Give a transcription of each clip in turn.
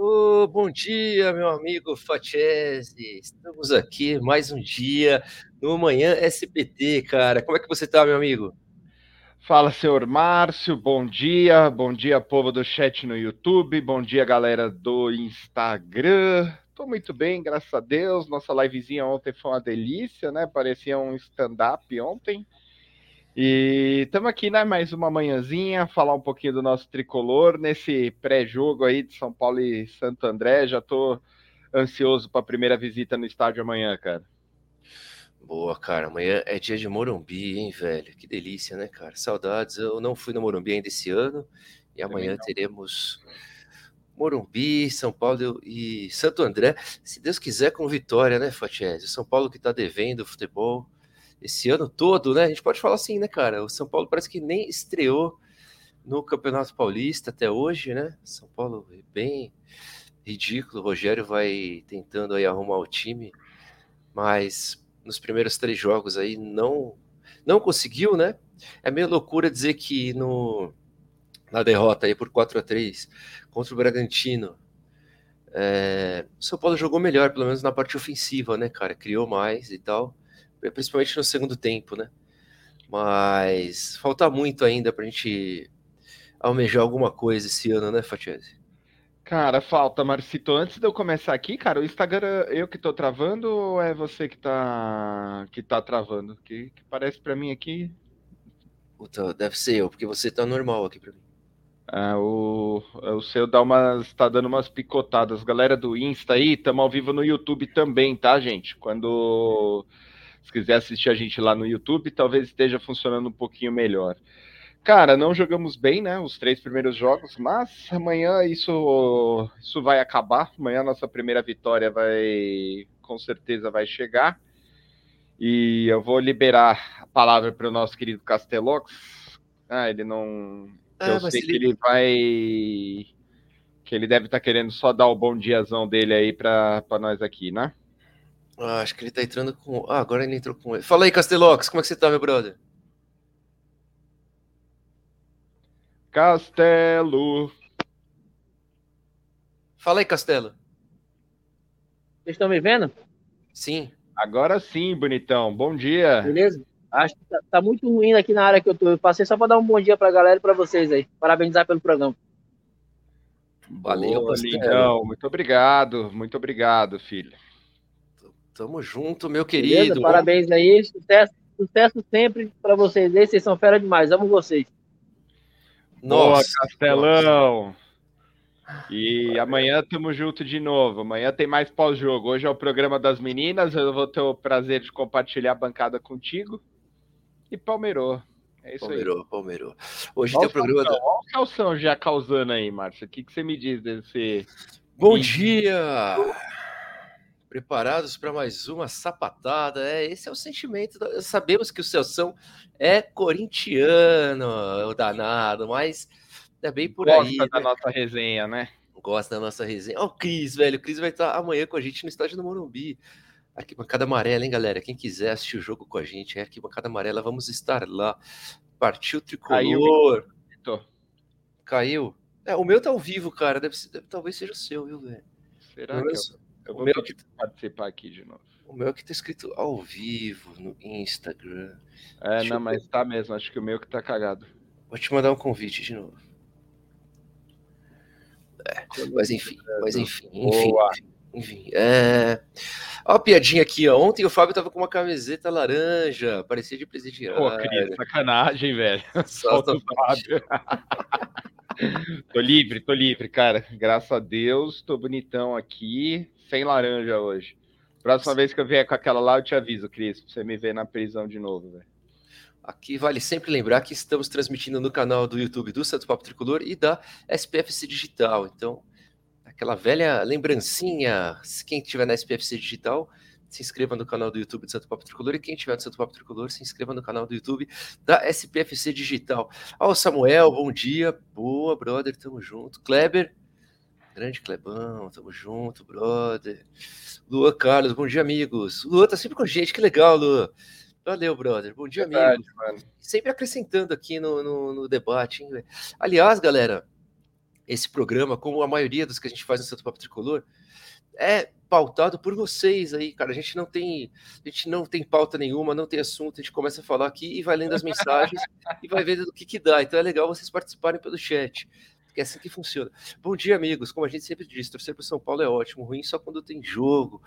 Oh, bom dia, meu amigo Facese. Estamos aqui mais um dia no Manhã SPT, cara. Como é que você tá, meu amigo? Fala, senhor Márcio. Bom dia. Bom dia, povo do chat no YouTube. Bom dia, galera do Instagram. Tô muito bem, graças a Deus. Nossa livezinha ontem foi uma delícia, né? Parecia um stand-up ontem. E estamos aqui, né? Mais uma manhãzinha, falar um pouquinho do nosso tricolor nesse pré-jogo aí de São Paulo e Santo André. Já estou ansioso para a primeira visita no estádio amanhã, cara. Boa, cara. Amanhã é dia de Morumbi, hein, velho? Que delícia, né, cara? Saudades. Eu não fui no Morumbi ainda esse ano e amanhã teremos Morumbi, São Paulo e Santo André. Se Deus quiser, com vitória, né, Fatiese? São Paulo que está devendo o futebol esse ano todo, né? A gente pode falar assim, né, cara? O São Paulo parece que nem estreou no Campeonato Paulista até hoje, né? São Paulo é bem ridículo. O Rogério vai tentando aí arrumar o time, mas nos primeiros três jogos aí não não conseguiu, né? É meio loucura dizer que no na derrota aí por 4 a 3 contra o Bragantino, é, o São Paulo jogou melhor, pelo menos na parte ofensiva, né, cara? Criou mais e tal principalmente no segundo tempo, né? Mas falta muito ainda para a gente almejar alguma coisa esse ano, né, Fatiese? Cara, falta, Marcito. Antes de eu começar aqui, cara, o Instagram eu que tô travando ou é você que tá que tá travando? Que, que parece para mim aqui. Puta, deve ser eu, porque você tá normal aqui para mim. É, o, o seu dá umas, tá dando umas picotadas. Galera do Insta aí, estamos ao vivo no YouTube também, tá, gente? Quando se quiser assistir a gente lá no YouTube, talvez esteja funcionando um pouquinho melhor. Cara, não jogamos bem, né? Os três primeiros jogos, mas amanhã isso, isso vai acabar. Amanhã a nossa primeira vitória vai, com certeza, vai chegar. E eu vou liberar a palavra para o nosso querido Castelox. Ah, ele não. Ah, eu sei que ele vai. Que ele deve estar tá querendo só dar o bom diazão dele aí para nós aqui, né? Ah, acho que ele tá entrando com. Ah, agora ele entrou com ele. Fala aí, Castelox, como é que você tá, meu brother? Castelo. Fala aí, Castelo. Vocês estão me vendo? Sim. Agora sim, bonitão. Bom dia. Beleza? Acho que tá, tá muito ruim aqui na área que eu tô. Eu passei só para dar um bom dia pra galera e pra vocês aí. Parabenizar pelo programa. Valeu, Boa, Lindão. Muito obrigado. Muito obrigado, filho. Tamo junto, meu querido. Beleza? Parabéns aí, sucesso, sucesso sempre para vocês aí, vocês são fera demais, amo vocês. Nossa, Boa, Castelão. E amanhã tamo junto de novo. Amanhã tem mais pós-jogo. Hoje é o programa das meninas. Eu vou ter o prazer de compartilhar a bancada contigo. E Palmeirou. É isso Palmeirou, aí. Palmeirou. Hoje Olha tem o programa. Da... Olha o calção já causando aí, Márcio. O que, que você me diz desse. Bom dia! Preparados para mais uma sapatada. É, esse é o sentimento. Da... Sabemos que o Celção é corintiano, o danado, mas é bem por Gosta aí. Gosta da né? nossa resenha, né? Gosta da nossa resenha. Ó, oh, o Cris, velho. O Cris vai estar amanhã com a gente no estádio do Morumbi. Aqui, bancada amarela, hein, galera? Quem quiser assistir o jogo com a gente, é aqui, bancada amarela, vamos estar lá. Partiu tricolor. Caiu. Caiu. É, o meu tá ao vivo, cara. Deve, ser, talvez seja o seu, viu, velho? Será que eu... Eu vou o meu que participar aqui de novo. O meu que tá escrito ao vivo no Instagram. É, Deixa não, eu... mas tá mesmo. Acho que o meu que tá cagado. Vou te mandar um convite de novo. É, mas enfim, mas enfim, enfim. Boa. Enfim, é. Ó, a piadinha aqui, ó. Ontem o Fábio tava com uma camiseta laranja, parecia de presidiário. Pô, querido, sacanagem, velho. Solta o Fábio. tô livre, tô livre, cara. Graças a Deus, tô bonitão aqui sem laranja hoje. Próxima vez que eu vier com aquela lá, eu te aviso, Cris, pra você me ver na prisão de novo, velho. Aqui vale sempre lembrar que estamos transmitindo no canal do YouTube do Santo Papo Tricolor e da SPFC Digital. Então, aquela velha lembrancinha, quem estiver na SPFC Digital, se inscreva no canal do YouTube do Santo Papo Tricolor e quem estiver no Santo Papo Tricolor, se inscreva no canal do YouTube da SPFC Digital. Ó, Samuel, bom dia. Boa, brother, tamo junto. Kleber, Grande Clebão, tamo junto, brother. Lua Carlos, bom dia, amigos. Lua tá sempre com a gente, que legal, Lua. Valeu, brother. Bom dia, Verdade, amigo. Mano. Sempre acrescentando aqui no, no, no debate, hein, Aliás, galera, esse programa, como a maioria dos que a gente faz no Santo Papo Tricolor, é pautado por vocês aí, cara. A gente não tem, a gente não tem pauta nenhuma, não tem assunto, a gente começa a falar aqui e vai lendo as mensagens e vai vendo o que que dá. Então é legal vocês participarem pelo chat. É assim que funciona. Bom dia, amigos. Como a gente sempre diz, torcer para São Paulo é ótimo, ruim só quando tem jogo.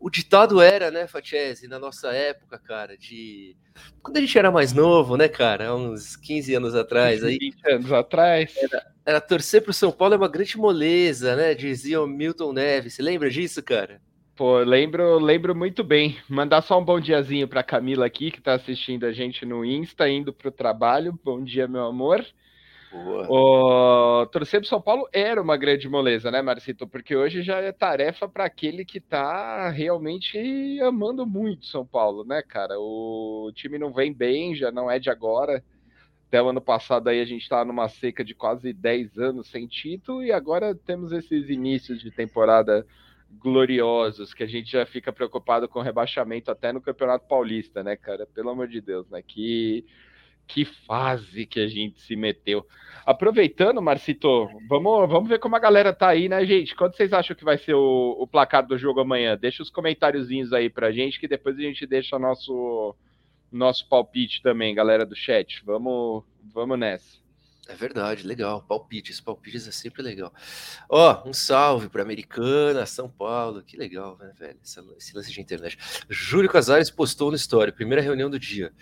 O ditado era, né, Fatiese, na nossa época, cara, de. Quando a gente era mais novo, né, cara? Uns 15 anos atrás. Aí, 20 anos atrás. Era, era torcer pro São Paulo é uma grande moleza, né? Dizia o Milton Neves. Você lembra disso, cara? Pô, lembro, lembro muito bem. Mandar só um bom diazinho para Camila aqui, que tá assistindo a gente no Insta, indo pro trabalho. Bom dia, meu amor. O torcer pro São Paulo era uma grande moleza, né, Marcito? Porque hoje já é tarefa para aquele que tá realmente amando muito São Paulo, né, cara? O time não vem bem, já não é de agora. Até o ano passado aí a gente tá numa seca de quase 10 anos sem título e agora temos esses inícios de temporada gloriosos que a gente já fica preocupado com rebaixamento até no Campeonato Paulista, né, cara? Pelo amor de Deus, né? Que que fase que a gente se meteu. Aproveitando, Marcito, vamos, vamos ver como a galera tá aí, né, gente? Quanto vocês acham que vai ser o, o placar do jogo amanhã? Deixa os comentáriozinhos aí pra gente, que depois a gente deixa nosso, nosso palpite também, galera do chat. Vamos, vamos nessa. É verdade, legal. Palpites, palpites é sempre legal. Ó, um salve para Americana, São Paulo. Que legal, né, velho? Esse lance de internet. Júlio Casares postou no story, primeira reunião do dia.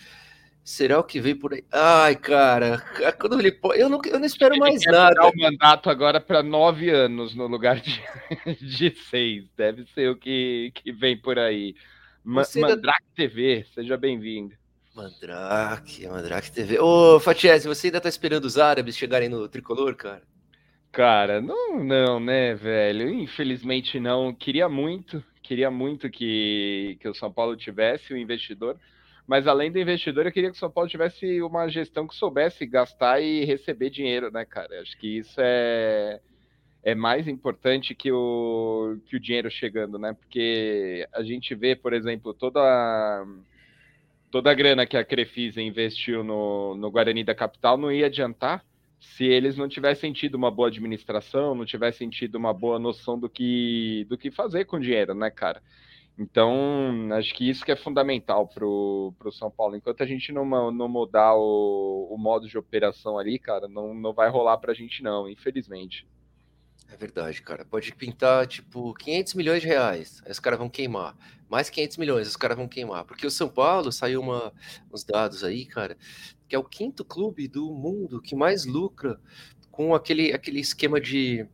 Será o que vem por aí? Ai, cara, quando ele eu não, eu não espero ele mais nada. o mandato agora para nove anos no lugar de, de seis. Deve ser o que, que vem por aí. Ma Mandrake ainda... TV, seja bem-vindo. Mandrake, Mandrake TV. Ô, Fatiese, você ainda tá esperando os árabes chegarem no tricolor, cara? Cara, não, não, né, velho? Infelizmente não. Queria muito, queria muito que, que o São Paulo tivesse o um investidor mas além do investidor, eu queria que o São Paulo tivesse uma gestão que soubesse gastar e receber dinheiro, né, cara? Acho que isso é, é mais importante que o, que o dinheiro chegando, né? Porque a gente vê, por exemplo, toda a, toda a grana que a Crefisa investiu no, no Guarani da Capital não ia adiantar se eles não tivessem tido uma boa administração, não tivessem tido uma boa noção do que, do que fazer com o dinheiro, né, cara? Então, acho que isso que é fundamental para o São Paulo. Enquanto a gente não, não mudar o, o modo de operação ali, cara, não, não vai rolar para a gente não, infelizmente. É verdade, cara. Pode pintar, tipo, 500 milhões de reais, aí os caras vão queimar. Mais 500 milhões, os caras vão queimar. Porque o São Paulo, saiu uma, uns dados aí, cara, que é o quinto clube do mundo que mais lucra com aquele, aquele esquema de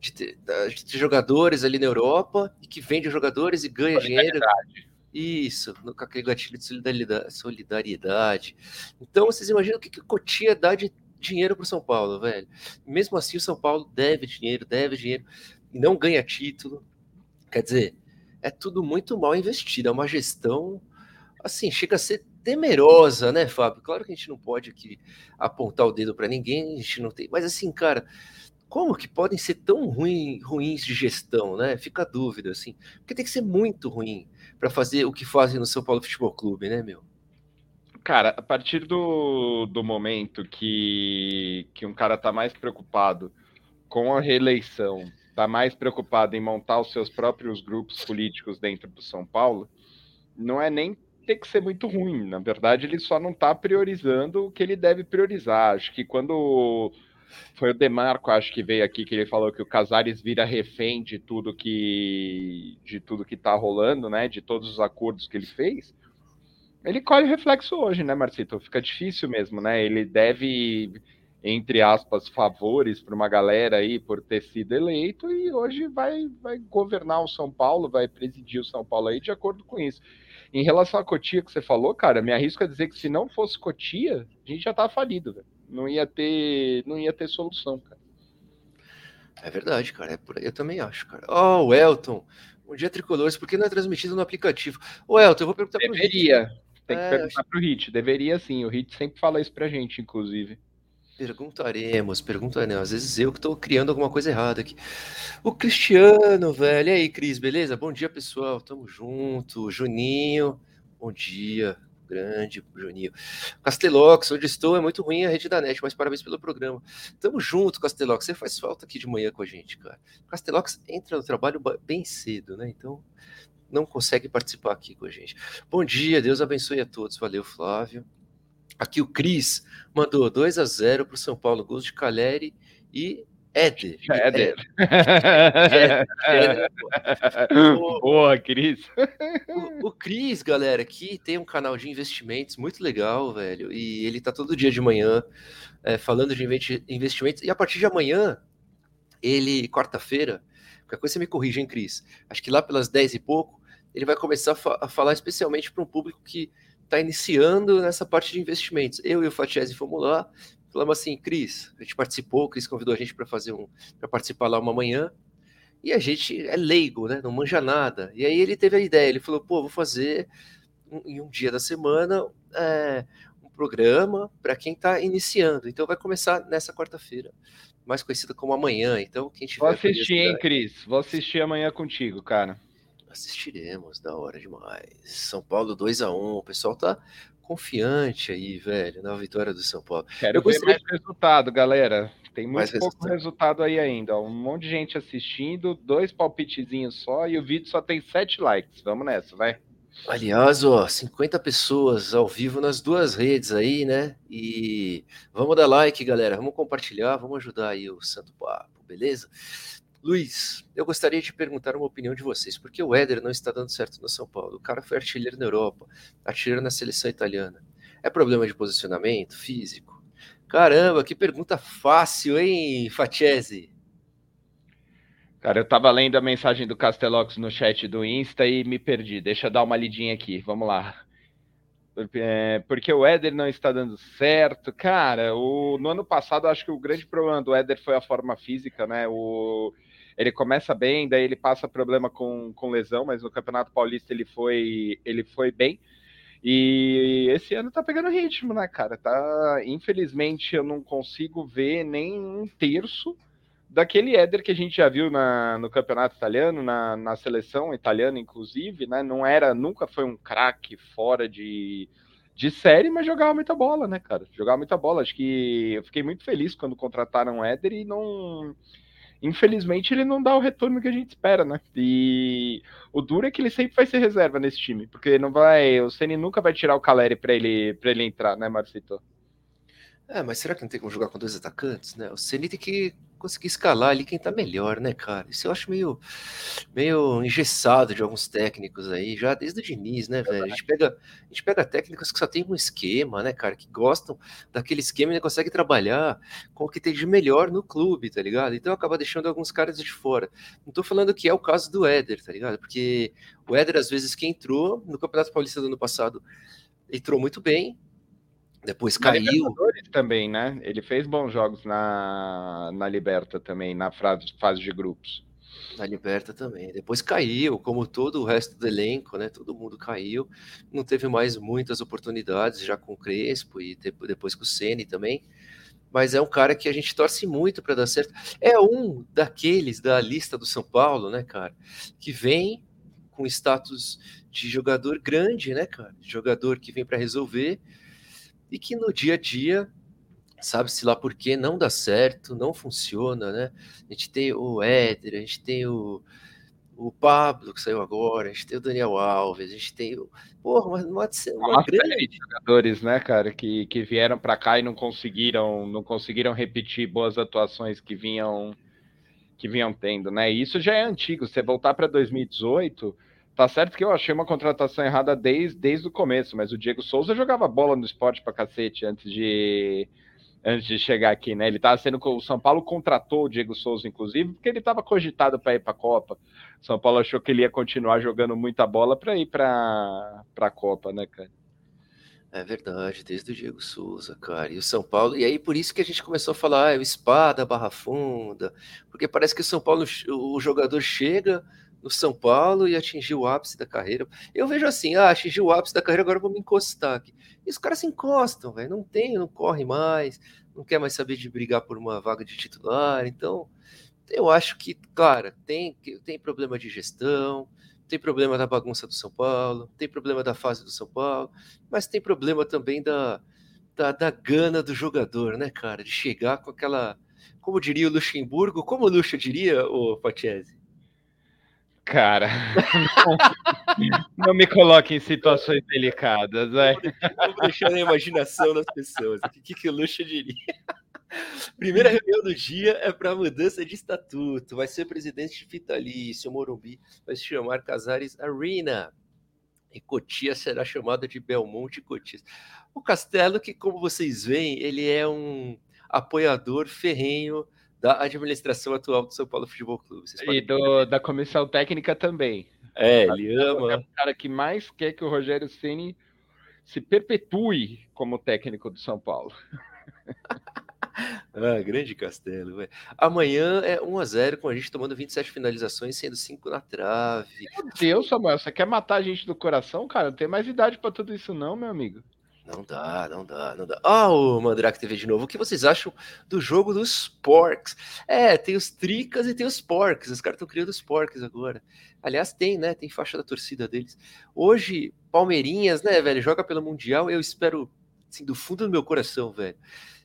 de ter, de jogadores ali na Europa e que vende jogadores e ganha dinheiro. Isso, com aquele gatilho de solidariedade, solidariedade. Então, vocês imaginam o que, que Cotia dá de dinheiro para o São Paulo, velho? Mesmo assim, o São Paulo deve dinheiro, deve dinheiro e não ganha título. Quer dizer, é tudo muito mal investido. É uma gestão, assim, chega a ser temerosa, né, Fábio? Claro que a gente não pode aqui apontar o dedo para ninguém, a gente não tem, mas assim, cara como que podem ser tão ruim, ruins de gestão, né? Fica a dúvida, assim. Porque tem que ser muito ruim para fazer o que fazem no São Paulo Futebol Clube, né, meu? Cara, a partir do, do momento que, que um cara tá mais preocupado com a reeleição, tá mais preocupado em montar os seus próprios grupos políticos dentro do São Paulo, não é nem ter que ser muito ruim. Na verdade, ele só não tá priorizando o que ele deve priorizar. Acho que quando foi o Demarco, acho que veio aqui, que ele falou que o Casares vira refém de tudo que de tudo que tá rolando, né? De todos os acordos que ele fez. Ele colhe reflexo hoje, né, Marcito? Fica difícil mesmo, né? Ele deve, entre aspas, favores para uma galera aí por ter sido eleito e hoje vai, vai governar o São Paulo, vai presidir o São Paulo aí de acordo com isso. Em relação à Cotia que você falou, cara, me arrisco a dizer que se não fosse Cotia, a gente já tá falido, velho. Não ia ter, não ia ter solução, cara. É verdade, cara. É por aí, eu também acho, cara. Ó, oh, o Elton. Um dia tricolores, por que não é transmitido no aplicativo? Ô, Elton, eu vou perguntar Deveria. pro Deveria. Tem que é, perguntar acho... pro Hit. Deveria sim. O Hit sempre fala isso pra gente, inclusive. Perguntaremos, perguntaremos. Às vezes eu que estou criando alguma coisa errada aqui. O Cristiano, velho. E aí, Cris, beleza? Bom dia, pessoal. Tamo junto. Juninho, bom dia. Grande, Juninho. Castelox, onde estou é muito ruim a rede da net, mas parabéns pelo programa. Tamo junto, Castelox. Você faz falta aqui de manhã com a gente, cara. Castelox entra no trabalho bem cedo, né? Então não consegue participar aqui com a gente. Bom dia, Deus abençoe a todos. Valeu, Flávio. Aqui o Cris mandou 2 a 0 para o São Paulo, gols de Caleri e Éder. Éder. Boa, Cris. O, o Cris, galera, aqui tem um canal de investimentos muito legal, velho. E ele tá todo dia de manhã é, falando de investimentos. E a partir de amanhã, ele, quarta-feira, qualquer coisa você me corrige, hein, Cris? Acho que lá pelas 10 e pouco, ele vai começar a, fa a falar especialmente para um público que está iniciando nessa parte de investimentos. Eu e o Fatiese fomos lá, falamos assim, Cris, a gente participou, o Cris convidou a gente para fazer um, para participar lá uma manhã, e a gente é leigo, né? Não manja nada. E aí ele teve a ideia, ele falou, pô, vou fazer um, em um dia da semana é, um programa para quem está iniciando. Então vai começar nessa quarta-feira, mais conhecida como amanhã. Então quem tiver Vou assistir, hein, Cris? Vou assistir amanhã contigo, cara. Assistiremos, da hora demais. São Paulo 2 a 1 O pessoal tá confiante aí, velho, na vitória do São Paulo. Quero Eu ver mais resultado, galera. Tem muito mais pouco resultado. resultado aí ainda. Um monte de gente assistindo, dois palpitezinhos só e o vídeo só tem sete likes. Vamos nessa, vai. Aliás, ó, 50 pessoas ao vivo nas duas redes aí, né? E vamos dar like, galera. Vamos compartilhar, vamos ajudar aí o Santo Papo, beleza? Luiz, eu gostaria de perguntar uma opinião de vocês, porque o Éder não está dando certo no São Paulo. O cara foi artilheiro na Europa, artilheiro na seleção italiana. É problema de posicionamento, físico? Caramba, que pergunta fácil, hein, Fatiese? Cara, eu tava lendo a mensagem do Castelox no chat do Insta e me perdi. Deixa eu dar uma lidinha aqui, vamos lá. É, porque o Éder não está dando certo. Cara, o, no ano passado, acho que o grande problema do Éder foi a forma física, né? O, ele começa bem, daí ele passa problema com, com lesão, mas no Campeonato Paulista ele foi, ele foi bem. E esse ano tá pegando ritmo, né, cara? Tá, infelizmente eu não consigo ver nem um terço daquele Éder que a gente já viu na, no campeonato italiano, na, na seleção italiana, inclusive, né? Não era, nunca foi um craque fora de, de série, mas jogava muita bola, né, cara? Jogava muita bola. Acho que eu fiquei muito feliz quando contrataram o Éder e não infelizmente ele não dá o retorno que a gente espera, né? E o duro é que ele sempre vai ser reserva nesse time, porque não vai, o Ceni nunca vai tirar o Caleri para ele para ele entrar, né, Marcito? É, mas será que não tem como jogar com dois atacantes, né? O Ceni tem que conseguir escalar ali quem tá melhor, né, cara? Isso eu acho meio, meio engessado de alguns técnicos aí, já desde o Diniz, né, velho? A gente pega, a gente pega técnicos que só tem um esquema, né, cara, que gostam daquele esquema e conseguem trabalhar com o que tem de melhor no clube, tá ligado? Então acaba deixando alguns caras de fora. Não tô falando que é o caso do Éder, tá ligado? Porque o Éder, às vezes, que entrou no Campeonato Paulista do ano passado, entrou muito bem, depois caiu. também, né? Ele fez bons jogos na, na Liberta também, na fase, fase de grupos. Na Liberta também. Depois caiu, como todo o resto do elenco, né? Todo mundo caiu. Não teve mais muitas oportunidades já com o Crespo e depois com o Ceni também. Mas é um cara que a gente torce muito para dar certo. É um daqueles da lista do São Paulo, né, cara? Que vem com status de jogador grande, né, cara? Jogador que vem para resolver e que no dia a dia, sabe-se lá por que não dá certo, não funciona, né? A gente tem o Éder, a gente tem o, o Pablo, que saiu agora, a gente tem o Daniel Alves, a gente tem o. Porra, mas não ser uma Nossa, grande. jogadores, né, cara, que, que vieram para cá e não conseguiram, não conseguiram repetir boas atuações que vinham que vinham tendo, né? E isso já é antigo. Você voltar para 2018, Tá certo que eu achei uma contratação errada desde, desde o começo, mas o Diego Souza jogava bola no esporte pra cacete antes de, antes de chegar aqui, né? Ele tava sendo. O São Paulo contratou o Diego Souza, inclusive, porque ele estava cogitado para ir para a Copa. O São Paulo achou que ele ia continuar jogando muita bola para ir para a Copa, né, cara? É verdade, desde o Diego Souza, cara. E o São Paulo, e aí por isso que a gente começou a falar, ah, o espada, barra funda, porque parece que o São Paulo, o jogador chega, no São Paulo e atingiu o ápice da carreira. Eu vejo assim, ah, atingiu o ápice da carreira, agora vou me encostar aqui. E os caras se encostam, velho, não tem, não corre mais, não quer mais saber de brigar por uma vaga de titular. Então, eu acho que, cara, tem, tem problema de gestão, tem problema da bagunça do São Paulo, tem problema da fase do São Paulo, mas tem problema também da, da, da gana do jogador, né, cara? De chegar com aquela. Como diria o Luxemburgo, como o Luxo diria, o Pachese? Cara, não, não, me coloque em situações delicadas. Vamos deixar na imaginação das pessoas. O que, que o Luxo diria? Primeira reunião do dia é para mudança de estatuto. Vai ser presidente vitalício. Morumbi vai se chamar Casares Arena. E Cotia será chamada de Belmonte Cotia. O Castelo, que como vocês veem, ele é um apoiador ferrenho da administração atual do São Paulo Futebol Clube. e do, da comissão técnica também. É, ele ama. É o cara que mais quer que o Rogério Ceni se perpetue como técnico do São Paulo. ah, grande Castelo. Véio. Amanhã é 1 a 0 com a gente tomando 27 finalizações, sendo 5 na trave. Meu Deus, Samuel, você quer matar a gente do coração, cara? Não tem mais idade para tudo isso não, meu amigo. Não dá, não dá, não dá. Ah, o Mandrake TV de novo. O que vocês acham do jogo dos Porks? É, tem os Tricas e tem os Porks. Os caras estão criando os Porks agora. Aliás, tem, né? Tem faixa da torcida deles. Hoje, Palmeirinhas, né, velho? Joga pelo Mundial. Eu espero, assim, do fundo do meu coração, velho.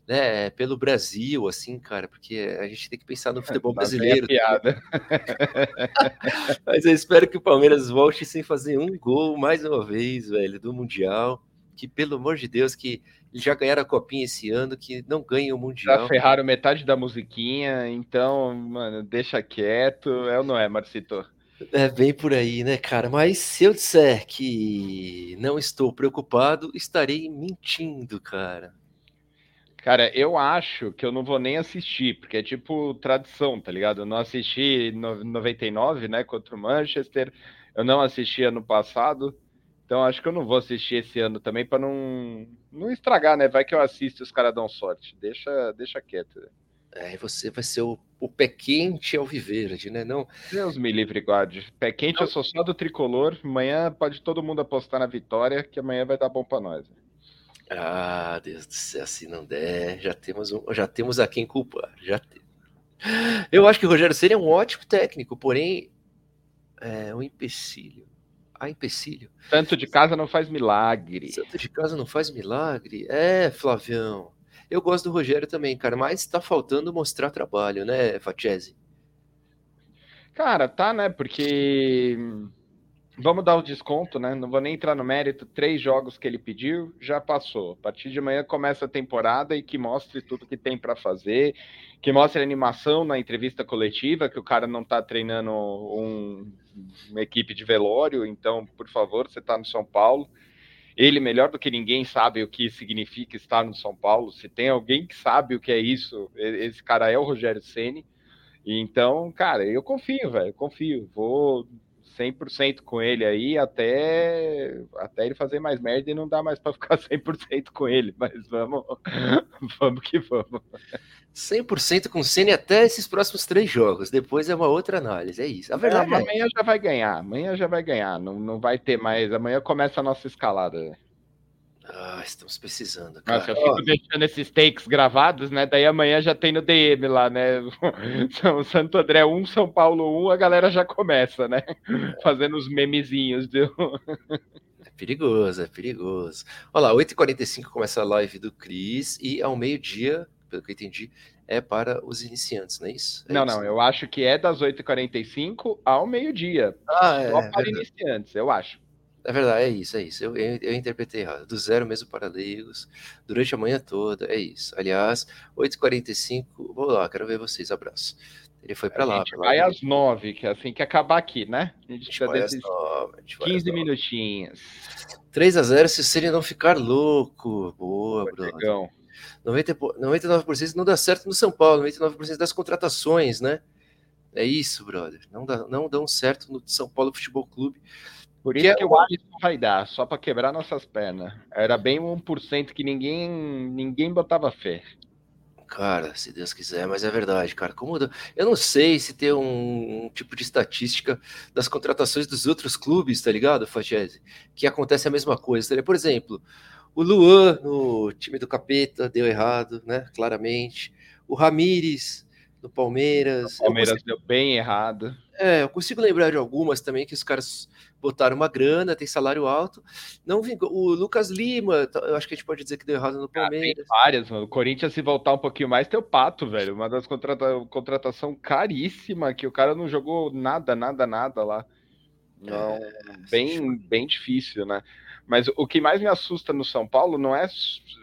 Né, pelo Brasil, assim, cara, porque a gente tem que pensar no futebol é brasileiro. piada. Mas eu espero que o Palmeiras volte sem fazer um gol mais uma vez, velho, do Mundial que, pelo amor de Deus, que já ganharam a copinha esse ano, que não ganham o Mundial. Já ferraram metade da musiquinha, então, mano, deixa quieto. É ou não é, Marcito? É bem por aí, né, cara? Mas se eu disser que não estou preocupado, estarei mentindo, cara. Cara, eu acho que eu não vou nem assistir, porque é tipo tradição, tá ligado? Eu não assisti no 99, né, contra o Manchester, eu não assisti ano passado, então acho que eu não vou assistir esse ano também para não, não estragar, né? Vai que eu assisto e os caras dão sorte. Deixa, deixa quieto. É, você vai ser o, o pé quente ao viverde, né? Não. Deus me livre, guarde. Pé quente, não. eu sou só do tricolor. Amanhã pode todo mundo apostar na vitória, que amanhã vai dar bom para nós. Ah, Deus do céu, se não der, já temos, um, já temos a quem culpar. Já tem. Eu acho que o Rogério seria um ótimo técnico, porém é um empecilho há empecilho. Santo de casa não faz milagre. Santo de casa não faz milagre. É, Flavião. Eu gosto do Rogério também, cara, mas está faltando mostrar trabalho, né, Fatiese? Cara, tá, né? Porque vamos dar o desconto, né? Não vou nem entrar no mérito. Três jogos que ele pediu, já passou. A partir de amanhã começa a temporada e que mostre tudo que tem para fazer, que mostre animação na entrevista coletiva, que o cara não tá treinando um uma equipe de velório, então, por favor, você está no São Paulo. Ele, melhor do que ninguém, sabe o que significa estar no São Paulo. Se tem alguém que sabe o que é isso, esse cara é o Rogério Ceni. Então, cara, eu confio, velho, confio. Vou 100% com ele aí até, até ele fazer mais merda e não dá mais para ficar 100% com ele, mas vamos, vamos que vamos. 100% com o Ceni até esses próximos três jogos, depois é uma outra análise, é isso. A verdade é, amanhã já vai ganhar, amanhã já vai ganhar, não, não vai ter mais, amanhã começa a nossa escalada. Ah, estamos precisando. Cara. Nossa, eu fico oh. deixando esses takes gravados, né? Daí amanhã já tem no DM lá, né? São Santo André 1, São Paulo 1, a galera já começa, né? Fazendo os memezinhos. Viu? É perigoso, é perigoso. Olha lá, 8h45 começa a live do Cris e ao meio-dia, pelo que eu entendi, é para os iniciantes, não é isso? É não, isso. não, eu acho que é das 8h45 ao meio-dia. Ah, é. Só para é iniciantes, eu acho. É verdade, é isso, é isso. Eu, eu, eu, interpretei errado. Do zero mesmo para leigos, durante a manhã toda, é isso. Aliás, 8h45, vou lá, quero ver vocês, abraço. Ele foi para lá. Gente vai às 9, que é assim que acabar aqui, né? A gente, a gente vai desses 9, 15 minutinhos. 3 a 0 se o Ceni não ficar louco. Boa, Bruno. 90, 99% não dá certo no São Paulo, 99% das contratações, né? É isso, brother. Não, dá, não dão certo no São Paulo Futebol Clube. Por isso que, que eu acho que vai dar, só para quebrar nossas pernas. Era bem 1% que ninguém ninguém botava fé. Cara, se Deus quiser, mas é verdade, cara. Como eu não sei se tem um, um tipo de estatística das contratações dos outros clubes, tá ligado, Fagese? Que acontece a mesma coisa. Tá Por exemplo, o Luan no time do Capeta deu errado, né? Claramente. O Ramires no Palmeiras. O Palmeiras consigo... deu bem errado. É, eu consigo lembrar de algumas também que os caras botaram uma grana, tem salário alto. Não vingou. O Lucas Lima, eu acho que a gente pode dizer que deu errado no Palmeiras. Ah, várias, mano. O Corinthians, se voltar um pouquinho mais, tem o Pato, velho. Uma das contrata... contratação caríssima, que o cara não jogou nada, nada, nada lá. Não, é, bem, bem difícil, né? Mas o que mais me assusta no São Paulo não é,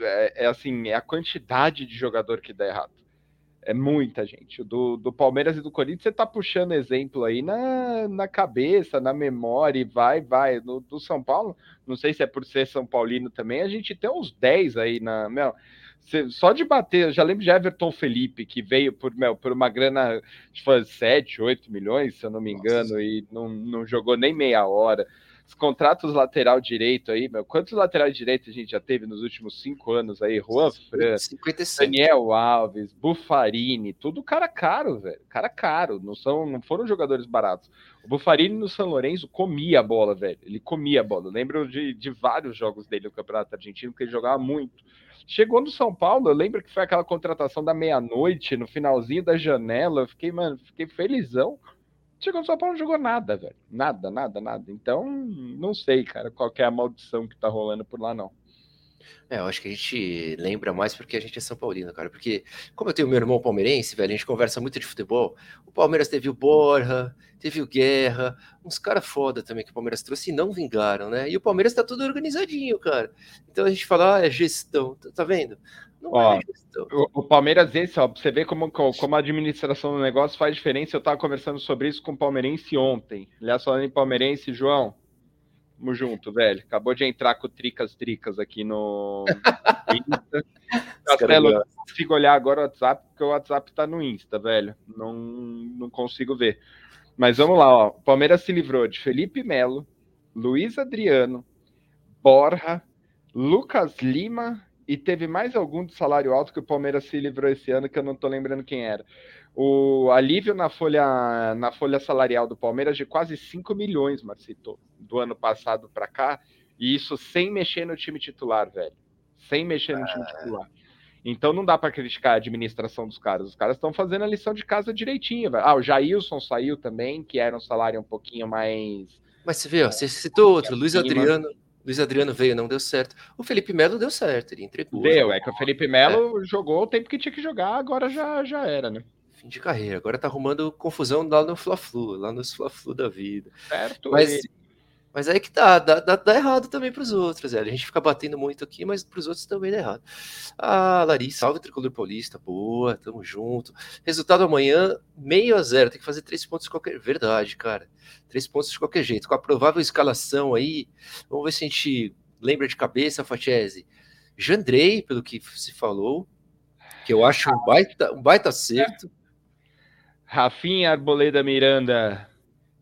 é, é assim, é a quantidade de jogador que dá errado. É muita gente. Do, do Palmeiras e do Corinthians, você tá puxando exemplo aí na, na cabeça, na memória, e vai, vai. No, do São Paulo, não sei se é por ser São Paulino também, a gente tem uns 10 aí na. Meu, só de bater, eu já lembro de Everton Felipe, que veio por, meu, por uma grana de 7, 8 milhões, se eu não me engano, Nossa. e não, não jogou nem meia hora contratos lateral direito aí, meu, quantos laterais direito a gente já teve nos últimos cinco anos aí? Juan Fran, 55. Daniel Alves, Bufarini, tudo cara caro, velho. Cara caro, não são, não foram jogadores baratos. O Bufarini no São Lourenço comia a bola, velho. Ele comia a bola. Eu lembro de, de vários jogos dele no Campeonato Argentino, que ele jogava muito. Chegou no São Paulo, eu lembro que foi aquela contratação da meia-noite, no finalzinho da janela. Eu fiquei, mano, fiquei felizão. Chegou no São Paulo não jogou nada, velho. Nada, nada, nada. Então, não sei, cara, qual é a maldição que tá rolando por lá, não. É, eu acho que a gente lembra mais porque a gente é São Paulino, cara. Porque, como eu tenho meu irmão palmeirense, velho, a gente conversa muito de futebol. O Palmeiras teve o Borja, teve o Guerra, uns caras foda também que o Palmeiras trouxe e não vingaram, né? E o Palmeiras tá tudo organizadinho, cara. Então a gente fala, ah, é gestão, tá, tá vendo? Não ó, é o, o, Palmeiras, esse, ó, pra você ver como, como a administração do negócio faz diferença. Eu tava conversando sobre isso com o palmeirense ontem. Aliás, falando em palmeirense, João, tamo junto, velho. Acabou de entrar com tricas tricas aqui no Insta. Castelo, não consigo olhar agora o WhatsApp, porque o WhatsApp tá no Insta, velho. Não, não consigo ver. Mas vamos lá, ó. O Palmeiras se livrou de Felipe Melo, Luiz Adriano, Borja, Lucas Lima e teve mais algum de salário alto que o Palmeiras se livrou esse ano, que eu não estou lembrando quem era. O alívio na folha, na folha salarial do Palmeiras de quase 5 milhões, Marcito, do ano passado para cá, e isso sem mexer no time titular, velho. Sem mexer no time titular. Então não dá para criticar a administração dos caras. Os caras estão fazendo a lição de casa direitinho. Velho. Ah, o Jailson saiu também, que era um salário um pouquinho mais. Mas você vê, ó, você citou outro, Luiz Adriano. Luiz Adriano veio, não deu certo. O Felipe Melo deu certo, ele entregou. Deu, é que o Felipe Melo é. jogou o tempo que tinha que jogar, agora já, já era, né? Fim de carreira. Agora tá arrumando confusão lá no Fla-Flu, lá nos Fla-Flu da vida. Certo. Mas, mas aí que tá, dá, dá, dá errado também para os outros, velho. A gente fica batendo muito aqui, mas para os outros também dá errado. Ah, Larissa, salve Tricolor Paulista, boa, tamo junto. Resultado amanhã, meio a zero, tem que fazer três pontos de qualquer... Verdade, cara. Três pontos de qualquer jeito. Com a provável escalação aí, vamos ver se a gente lembra de cabeça, Fachese. Jandrei, pelo que se falou, que eu acho um baita, um baita acerto. Rafinha Arboleda Miranda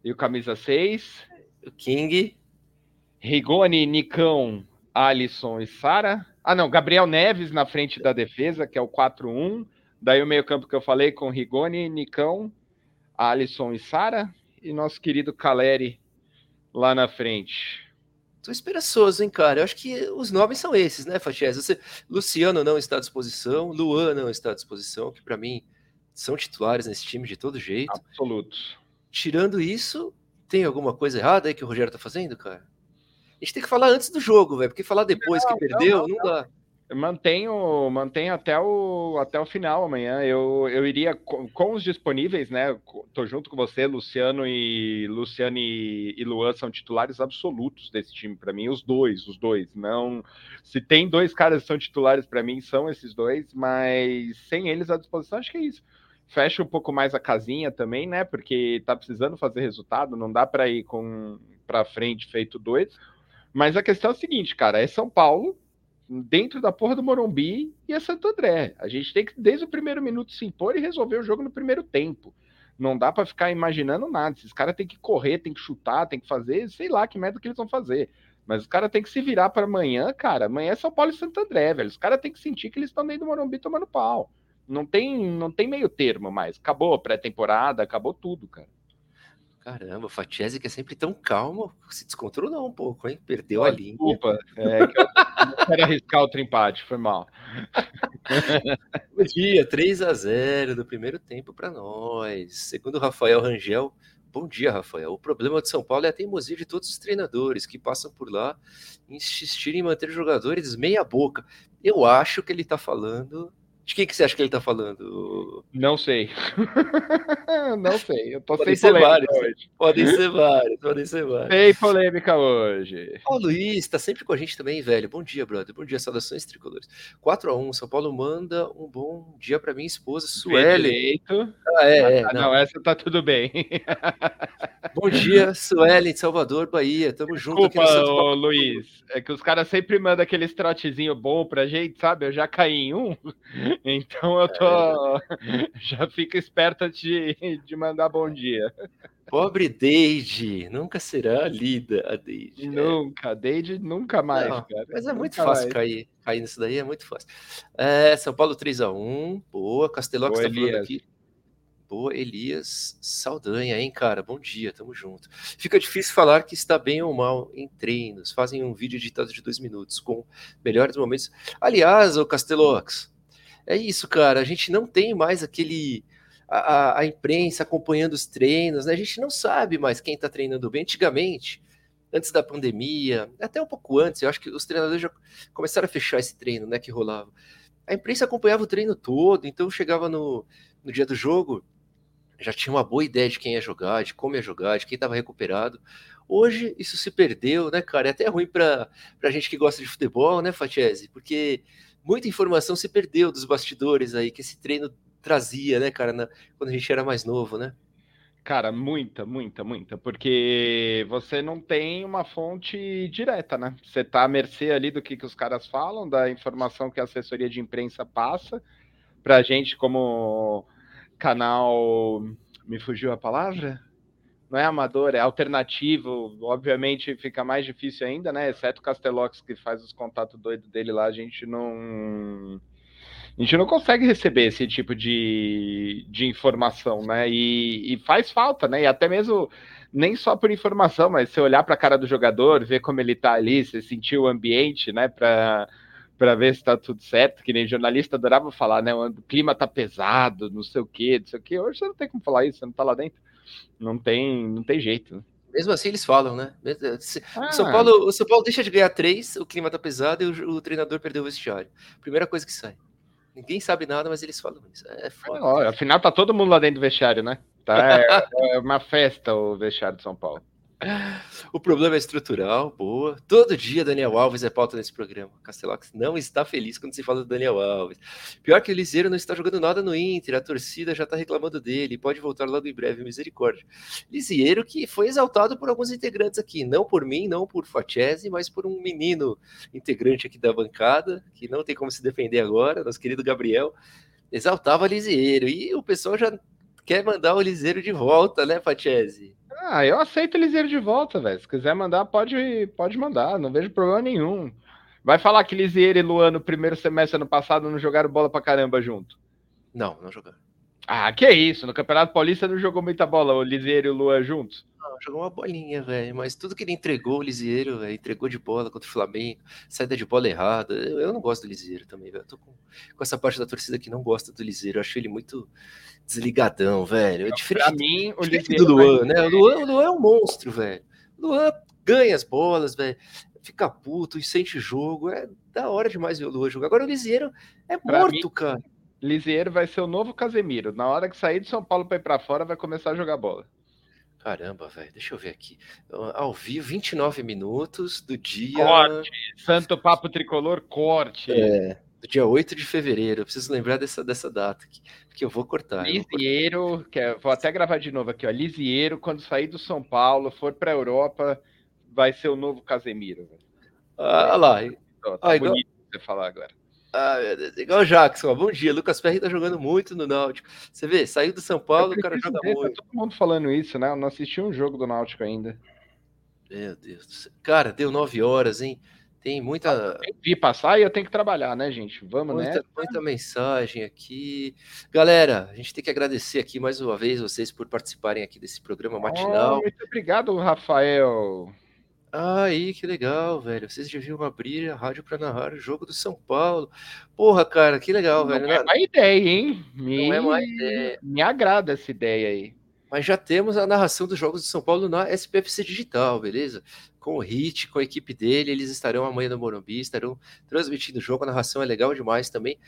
e o camisa 6 o King. Rigoni, Nicão, Alisson e Sara. Ah, não, Gabriel Neves na frente da defesa, que é o 4-1. Daí o meio-campo que eu falei com Rigoni, Nicão, Alisson e Sara. E nosso querido Caleri lá na frente. Tô esperançoso, hein, cara? Eu acho que os nomes são esses, né, Fatiés? Você... Luciano não está à disposição, Luan não está à disposição, que para mim são titulares nesse time de todo jeito. Absolutos. Tirando isso, tem alguma coisa errada aí que o Rogério tá fazendo, cara? A gente tem que falar antes do jogo, velho, porque falar depois não, que perdeu não, não, não dá. Mantenho, mantenho até o, até o final amanhã. Eu, eu iria com, com, os disponíveis, né? Tô junto com você, Luciano e Luciano e, e Luan são titulares absolutos desse time para mim, os dois, os dois. Não, se tem dois caras que são titulares para mim, são esses dois, mas sem eles à disposição, acho que é isso fecha um pouco mais a casinha também, né? Porque tá precisando fazer resultado, não dá para ir com para frente feito doido. Mas a questão é a seguinte, cara, é São Paulo dentro da porra do Morumbi e é Santo André. A gente tem que desde o primeiro minuto se impor e resolver o jogo no primeiro tempo. Não dá para ficar imaginando nada. Esses caras têm que correr, tem que chutar, tem que fazer, sei lá que merda que eles vão fazer. Mas os caras têm que se virar para amanhã, cara. Amanhã é São Paulo e Santo André, velho. Os caras têm que sentir que eles estão dentro do Morumbi tomando pau. Não tem, não tem meio termo mais. Acabou a pré-temporada, acabou tudo, cara. Caramba, o Fatiese que é sempre tão calmo, se descontrolou um pouco, hein? Perdeu a linha. Desculpa, é que eu não quero arriscar outro empate, foi mal. Bom dia, 3 a 0 do primeiro tempo para nós. Segundo o Rafael Rangel, bom dia, Rafael. O problema de São Paulo é a teimosia de todos os treinadores que passam por lá insistirem em manter jogadores meia boca. Eu acho que ele está falando de quem que você acha que ele tá falando? Não sei. não sei. Eu tô podem ser vários. Hoje. Podem ser vários, podem ser vários. Tem polêmica hoje. Ó, Luiz, tá sempre com a gente também, velho. Bom dia, brother. Bom dia, saudações tricolores. 4x1, São Paulo manda um bom dia pra minha esposa, Sueli. Ah, é, é. Ah, não. não. essa tá tudo bem. bom dia, Sueli, de Salvador, Bahia. Tamo junto Desculpa, aqui no ô, Luiz. É que os caras sempre mandam aquele trotezinho bom pra gente, sabe? Eu já caí em um. Então eu tô. É. Já fica esperta de, de mandar bom dia. Pobre Deide, nunca será lida a Deide. É. Nunca, é. Deide nunca mais, Não, cara. Mas é muito fácil cair, cair nisso daí, é muito fácil. É, São Paulo 3x1, boa. Castelox tá falando aqui. Boa, Elias Saldanha, hein, cara? Bom dia, tamo junto. Fica difícil falar que está bem ou mal em treinos. Fazem um vídeo editado de dois minutos com melhores momentos. Aliás, o Castelox, é isso, cara. A gente não tem mais aquele. A, a, imprensa acompanhando os treinos, né? A gente não sabe mais quem está treinando bem. Antigamente, antes da pandemia, até um pouco antes, eu acho que os treinadores já começaram a fechar esse treino, né? Que rolava. A imprensa acompanhava o treino todo, então chegava no, no dia do jogo, já tinha uma boa ideia de quem ia jogar, de como ia jogar, de quem estava recuperado. Hoje isso se perdeu, né, cara? É até ruim para a gente que gosta de futebol, né, Fatiese? Porque muita informação se perdeu dos bastidores aí que esse treino trazia, né, cara, na, quando a gente era mais novo, né? Cara, muita, muita, muita, porque você não tem uma fonte direta, né? Você tá à mercê ali do que, que os caras falam, da informação que a assessoria de imprensa passa pra gente como canal. Me fugiu a palavra? Não é amador, é alternativo. Obviamente fica mais difícil ainda, né? Exceto o Castelox que faz os contatos doidos dele lá, a gente não. A gente não consegue receber esse tipo de, de informação, né? E, e faz falta, né? E até mesmo nem só por informação, mas você olhar para a cara do jogador, ver como ele tá ali, você sentir o ambiente, né? Para para ver se está tudo certo, que nem jornalista adorava falar, né? O clima tá pesado, não sei o quê, não sei o quê. Hoje você não tem como falar isso, você não tá lá dentro. Não tem, não tem jeito. Mesmo assim, eles falam, né? Ah. São Paulo, o São Paulo deixa de ganhar três, o clima tá pesado e o, o treinador perdeu o vestiário. Primeira coisa que sai. Ninguém sabe nada, mas eles falam isso. É foda. Ah, afinal, tá todo mundo lá dentro do vestiário, né? Tá, é, é uma festa o vestiário de São Paulo. O problema é estrutural, boa. Todo dia Daniel Alves é pauta nesse programa. Castelox não está feliz quando se fala do Daniel Alves. Pior que o Liseiro não está jogando nada no Inter, a torcida já está reclamando dele, pode voltar logo em breve, misericórdia. Liseiro que foi exaltado por alguns integrantes aqui, não por mim, não por Fachese, mas por um menino integrante aqui da bancada, que não tem como se defender agora, nosso querido Gabriel, exaltava Liseiro. E o pessoal já quer mandar o Liseiro de volta, né, Fachese? Ah, eu aceito o Liseiro de volta, velho. Se quiser mandar, pode, pode mandar, não vejo problema nenhum. Vai falar que Liseiro e Luan no primeiro semestre ano passado não jogaram bola pra caramba junto? Não, não jogaram. Ah, que é isso? No Campeonato Paulista não jogou muita bola o Liseiro e o Luan juntos? Não, jogou uma bolinha, velho. Mas tudo que ele entregou, o Liseiro, entregou de bola contra o Flamengo, saída de bola errada. Eu, eu não gosto do Liseiro também, velho. Tô com, com, essa parte da torcida que não gosta do Liseiro. Eu acho ele muito desligadão, velho. É diferente, pra mim, o diferente do Luan, né? O Luan, o Luan é um monstro, velho. O Luan ganha as bolas, velho. Fica puto e sente jogo. É da hora demais ver o Luan jogar. Agora o Liseiro é pra morto, mim, cara. Lisieiro vai ser o novo Casemiro. Na hora que sair de São Paulo para ir para fora, vai começar a jogar bola. Caramba, velho, deixa eu ver aqui. Ao vivo, 29 minutos do dia. Corte! Santo Papo Tricolor, corte! É, do dia 8 de fevereiro. Eu preciso lembrar dessa, dessa data aqui, porque eu vou cortar. Lisieiro, que é, vou até gravar de novo aqui, ó. Lisieiro, quando sair do São Paulo, for para a Europa, vai ser o novo Casemiro. Ah, lá. Tá ah, bonito igual... você falar agora. Ah, igual o Jackson, bom dia. Lucas Perry tá jogando muito no Náutico. Você vê, saiu do São Paulo, o cara joga ver, tá muito. Tá todo mundo falando isso, né? Eu não assisti um jogo do Náutico ainda. Meu Deus do céu. Cara, deu nove horas, hein? Tem muita. Tem que passar e eu tenho que trabalhar, né, gente? Vamos, muita, né? Muita mensagem aqui. Galera, a gente tem que agradecer aqui mais uma vez vocês por participarem aqui desse programa matinal. Oh, muito obrigado, Rafael. Aí, que legal, velho. Vocês deviam abrir a rádio para narrar o jogo do São Paulo. Porra, cara, que legal, não velho. Não é má ideia, hein? Me, não é má ideia. Me agrada essa ideia aí. Mas já temos a narração dos jogos do São Paulo na SPFC Digital, beleza? Com o Hit, com a equipe dele, eles estarão amanhã no Morumbi, estarão transmitindo o jogo. A narração é legal demais também.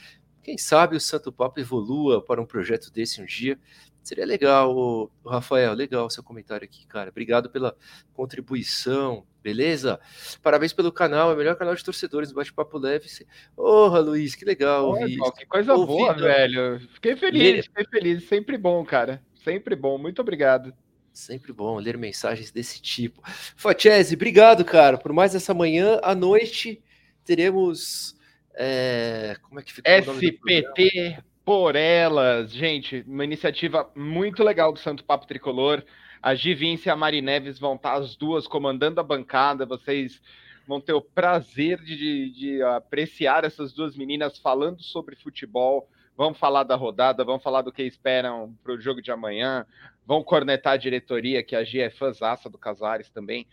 Quem sabe o Santo Papo evolua para um projeto desse um dia. Seria legal, Rafael, legal seu comentário aqui, cara. Obrigado pela contribuição, beleza? Parabéns pelo canal, é o melhor canal de torcedores do Bate-Papo Leve. Porra, Luiz, que legal ouvir Que coisa boa, velho. Fiquei feliz, fiquei feliz. Sempre bom, cara. Sempre bom. Muito obrigado. Sempre bom ler mensagens desse tipo. Fatiese, obrigado, cara, por mais essa manhã. À noite teremos. É... Como é que fica SPT por elas. Gente, uma iniciativa muito legal do Santo Papo Tricolor. A Givince e a Mari Neves vão estar as duas comandando a bancada. Vocês vão ter o prazer de, de, de apreciar essas duas meninas falando sobre futebol. Vão falar da rodada, vão falar do que esperam para o jogo de amanhã. Vão cornetar a diretoria, que a Gia é fãzaça do Casares também.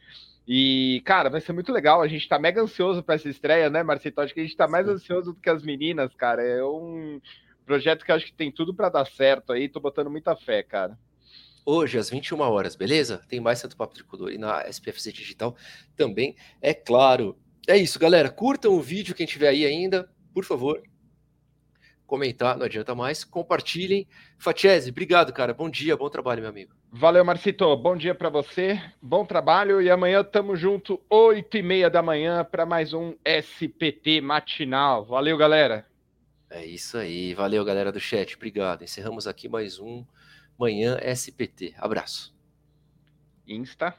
E, cara, vai ser muito legal. A gente tá mega ansioso para essa estreia, né, Marcito? Acho que a gente tá mais ansioso do que as meninas, cara. É um Projeto que acho que tem tudo para dar certo aí, tô botando muita fé, cara. Hoje, às 21 horas, beleza? Tem mais Santo Papo Tricolor e na SPFC Digital também, é claro. É isso, galera. Curtam o vídeo, quem tiver aí ainda, por favor. Comentar, não adianta mais. Compartilhem. Fatiese, obrigado, cara. Bom dia, bom trabalho, meu amigo. Valeu, Marcito. Bom dia para você. Bom trabalho. E amanhã tamo junto, 8 e meia da manhã, para mais um SPT matinal. Valeu, galera. É isso aí. Valeu, galera do chat. Obrigado. Encerramos aqui mais um Manhã SPT. Abraço. Insta.